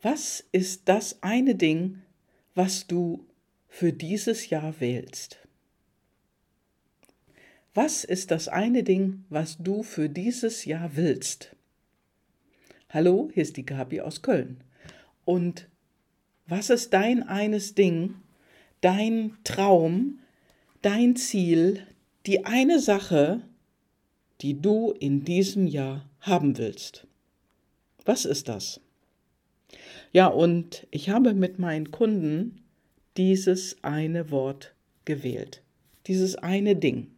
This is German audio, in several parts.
Was ist das eine Ding, was du für dieses Jahr wählst? Was ist das eine Ding, was du für dieses Jahr willst? Hallo, hier ist die Gabi aus Köln. Und was ist dein eines Ding, dein Traum, dein Ziel, die eine Sache, die du in diesem Jahr haben willst? Was ist das? Ja, und ich habe mit meinen Kunden dieses eine Wort gewählt, dieses eine Ding.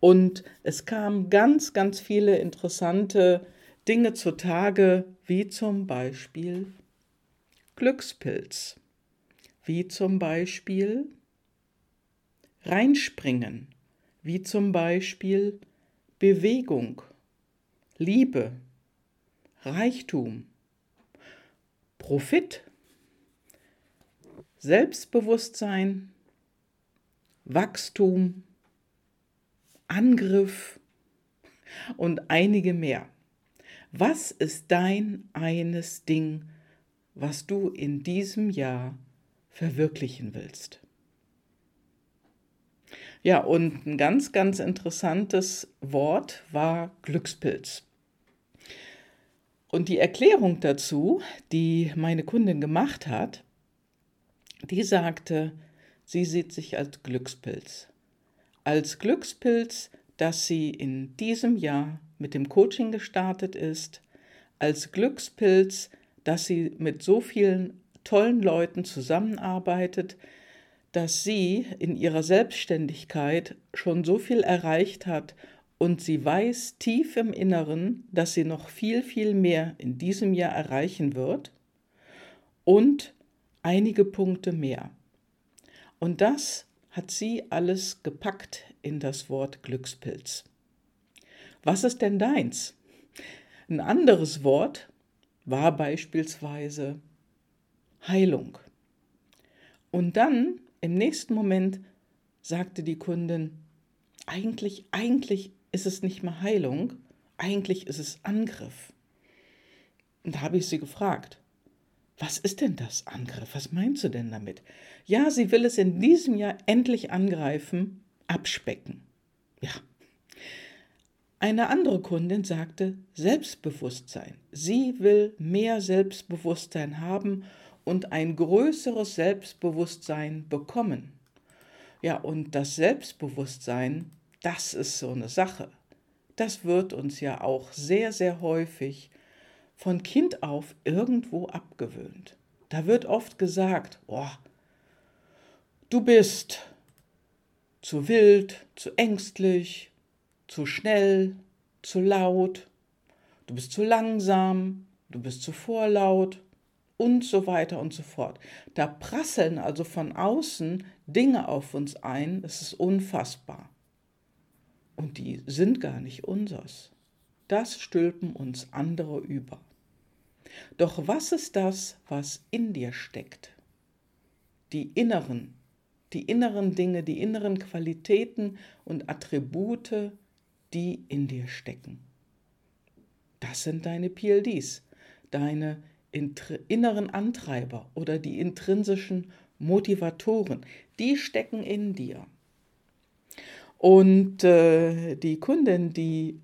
Und es kamen ganz, ganz viele interessante Dinge zutage, wie zum Beispiel Glückspilz, wie zum Beispiel Reinspringen, wie zum Beispiel Bewegung, Liebe, Reichtum, Profit, Selbstbewusstsein, Wachstum, Angriff und einige mehr. Was ist dein eines Ding, was du in diesem Jahr verwirklichen willst? Ja, und ein ganz, ganz interessantes Wort war Glückspilz. Und die Erklärung dazu, die meine Kundin gemacht hat, die sagte, sie sieht sich als Glückspilz. Als Glückspilz, dass sie in diesem Jahr mit dem Coaching gestartet ist, als Glückspilz, dass sie mit so vielen tollen Leuten zusammenarbeitet, dass sie in ihrer Selbstständigkeit schon so viel erreicht hat und sie weiß tief im Inneren, dass sie noch viel, viel mehr in diesem Jahr erreichen wird und einige Punkte mehr. Und das hat sie alles gepackt in das Wort Glückspilz. Was ist denn deins? Ein anderes Wort war beispielsweise Heilung. Und dann im nächsten Moment sagte die Kundin, eigentlich, eigentlich ist es nicht mehr Heilung, eigentlich ist es Angriff. Und da habe ich sie gefragt, was ist denn das Angriff? Was meinst du denn damit? Ja, sie will es in diesem Jahr endlich angreifen, abspecken. Ja. Eine andere Kundin sagte Selbstbewusstsein. Sie will mehr Selbstbewusstsein haben und ein größeres Selbstbewusstsein bekommen. Ja, und das Selbstbewusstsein das ist so eine Sache. Das wird uns ja auch sehr, sehr häufig von Kind auf irgendwo abgewöhnt. Da wird oft gesagt, oh, du bist zu wild, zu ängstlich, zu schnell, zu laut, du bist zu langsam, du bist zu vorlaut und so weiter und so fort. Da prasseln also von außen Dinge auf uns ein, es ist unfassbar. Und die sind gar nicht unsers. Das stülpen uns andere über. Doch was ist das, was in dir steckt? Die inneren, die inneren Dinge, die inneren Qualitäten und Attribute, die in dir stecken. Das sind deine PLDs, deine inneren Antreiber oder die intrinsischen Motivatoren. Die stecken in dir. Und äh, die Kundin, die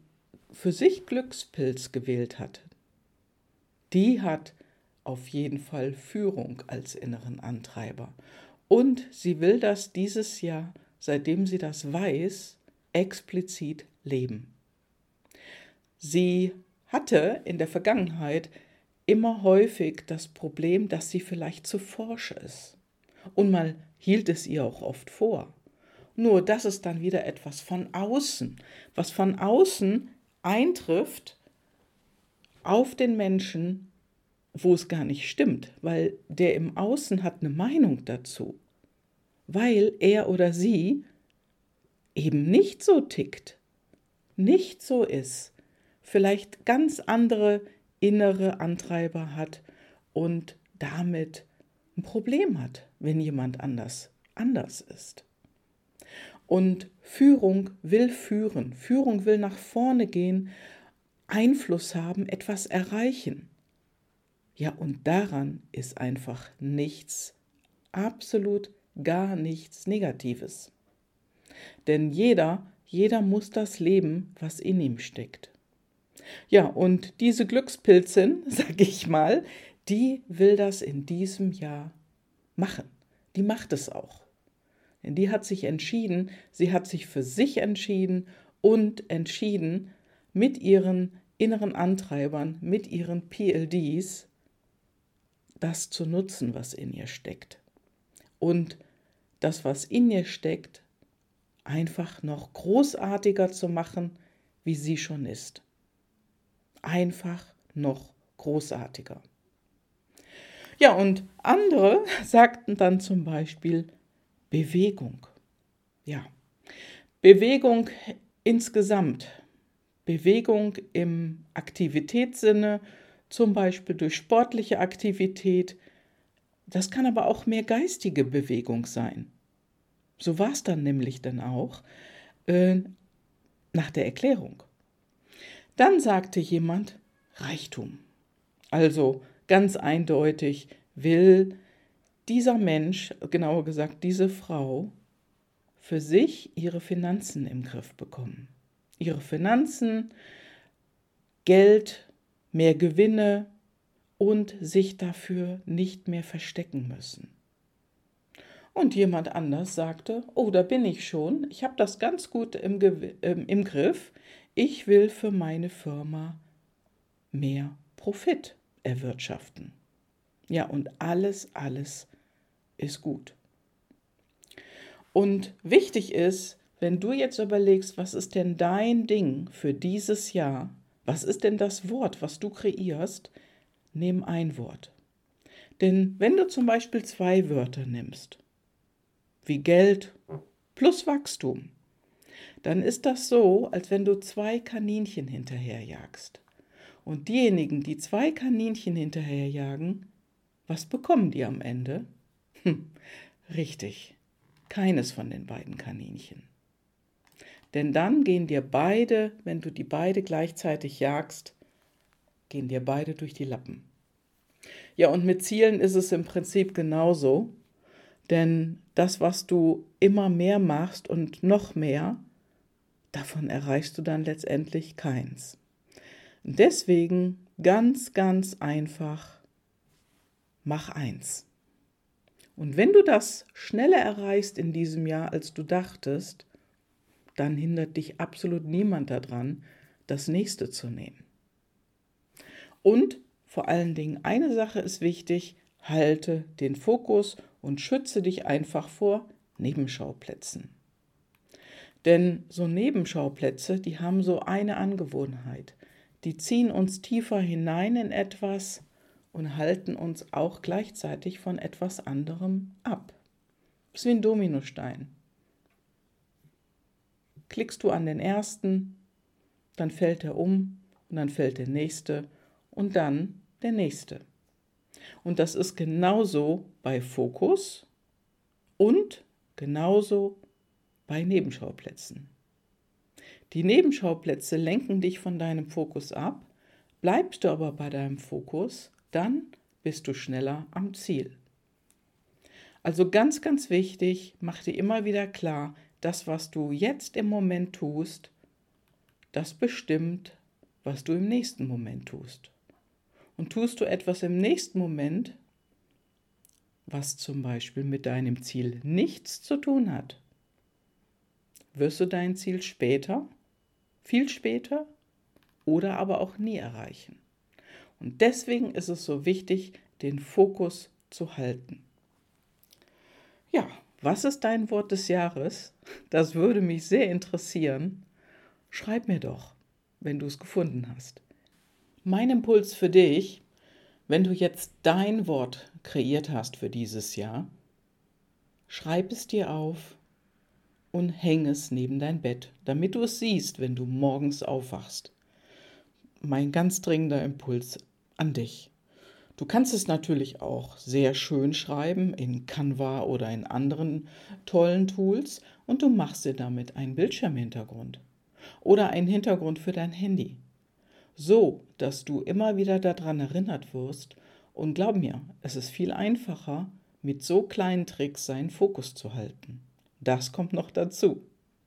für sich Glückspilz gewählt hat, die hat auf jeden Fall Führung als inneren Antreiber. Und sie will das dieses Jahr, seitdem sie das weiß, explizit leben. Sie hatte in der Vergangenheit immer häufig das Problem, dass sie vielleicht zu forsch ist. Und man hielt es ihr auch oft vor. Nur das ist dann wieder etwas von außen, was von außen eintrifft auf den Menschen, wo es gar nicht stimmt, weil der im Außen hat eine Meinung dazu, weil er oder sie eben nicht so tickt, nicht so ist, vielleicht ganz andere innere Antreiber hat und damit ein Problem hat, wenn jemand anders anders ist. Und Führung will führen. Führung will nach vorne gehen, Einfluss haben, etwas erreichen. Ja, und daran ist einfach nichts, absolut gar nichts Negatives. Denn jeder, jeder muss das leben, was in ihm steckt. Ja, und diese Glückspilzin, sag ich mal, die will das in diesem Jahr machen. Die macht es auch. Denn die hat sich entschieden, sie hat sich für sich entschieden und entschieden, mit ihren inneren Antreibern, mit ihren PLDs, das zu nutzen, was in ihr steckt. Und das, was in ihr steckt, einfach noch großartiger zu machen, wie sie schon ist. Einfach noch großartiger. Ja, und andere sagten dann zum Beispiel Bewegung. Ja, Bewegung insgesamt. Bewegung im Aktivitätssinne, zum Beispiel durch sportliche Aktivität. Das kann aber auch mehr geistige Bewegung sein. So war es dann nämlich dann auch äh, nach der Erklärung. Dann sagte jemand Reichtum. Also ganz eindeutig will dieser Mensch, genauer gesagt diese Frau, für sich ihre Finanzen im Griff bekommen. Ihre Finanzen, Geld, mehr Gewinne und sich dafür nicht mehr verstecken müssen. Und jemand anders sagte, oh, da bin ich schon, ich habe das ganz gut im, äh, im Griff, ich will für meine Firma mehr Profit erwirtschaften. Ja, und alles, alles ist gut. Und wichtig ist, wenn du jetzt überlegst, was ist denn dein Ding für dieses Jahr, was ist denn das Wort, was du kreierst, nimm ein Wort. Denn wenn du zum Beispiel zwei Wörter nimmst, wie Geld plus Wachstum, dann ist das so, als wenn du zwei Kaninchen hinterherjagst. Und diejenigen, die zwei Kaninchen hinterherjagen, was bekommen die am Ende? Hm, richtig, keines von den beiden Kaninchen. Denn dann gehen dir beide, wenn du die beide gleichzeitig jagst, gehen dir beide durch die Lappen. Ja, und mit Zielen ist es im Prinzip genauso. Denn das, was du immer mehr machst und noch mehr, davon erreichst du dann letztendlich keins. Deswegen ganz, ganz einfach, mach eins. Und wenn du das schneller erreichst in diesem Jahr, als du dachtest, dann hindert dich absolut niemand daran, das nächste zu nehmen. Und vor allen Dingen eine Sache ist wichtig, halte den Fokus und schütze dich einfach vor Nebenschauplätzen. Denn so Nebenschauplätze, die haben so eine Angewohnheit. Die ziehen uns tiefer hinein in etwas und halten uns auch gleichzeitig von etwas anderem ab. Das ist wie ein Dominostein. Klickst du an den ersten, dann fällt er um und dann fällt der nächste und dann der nächste. Und das ist genauso bei Fokus und genauso bei Nebenschauplätzen. Die Nebenschauplätze lenken dich von deinem Fokus ab, bleibst du aber bei deinem Fokus, dann bist du schneller am Ziel. Also ganz, ganz wichtig, mach dir immer wieder klar, das, was du jetzt im Moment tust, das bestimmt, was du im nächsten Moment tust. Und tust du etwas im nächsten Moment, was zum Beispiel mit deinem Ziel nichts zu tun hat, wirst du dein Ziel später, viel später oder aber auch nie erreichen. Und deswegen ist es so wichtig, den Fokus zu halten. Ja, was ist dein Wort des Jahres? Das würde mich sehr interessieren. Schreib mir doch, wenn du es gefunden hast. Mein Impuls für dich, wenn du jetzt dein Wort kreiert hast für dieses Jahr, schreib es dir auf und häng es neben dein Bett, damit du es siehst, wenn du morgens aufwachst. Mein ganz dringender Impuls an dich. Du kannst es natürlich auch sehr schön schreiben in Canva oder in anderen tollen Tools und du machst dir damit einen Bildschirmhintergrund oder einen Hintergrund für dein Handy, so dass du immer wieder daran erinnert wirst Und glaub mir, es ist viel einfacher, mit so kleinen Tricks seinen Fokus zu halten. Das kommt noch dazu.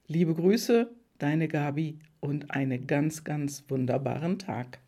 Liebe Grüße, deine Gabi und einen ganz, ganz wunderbaren Tag.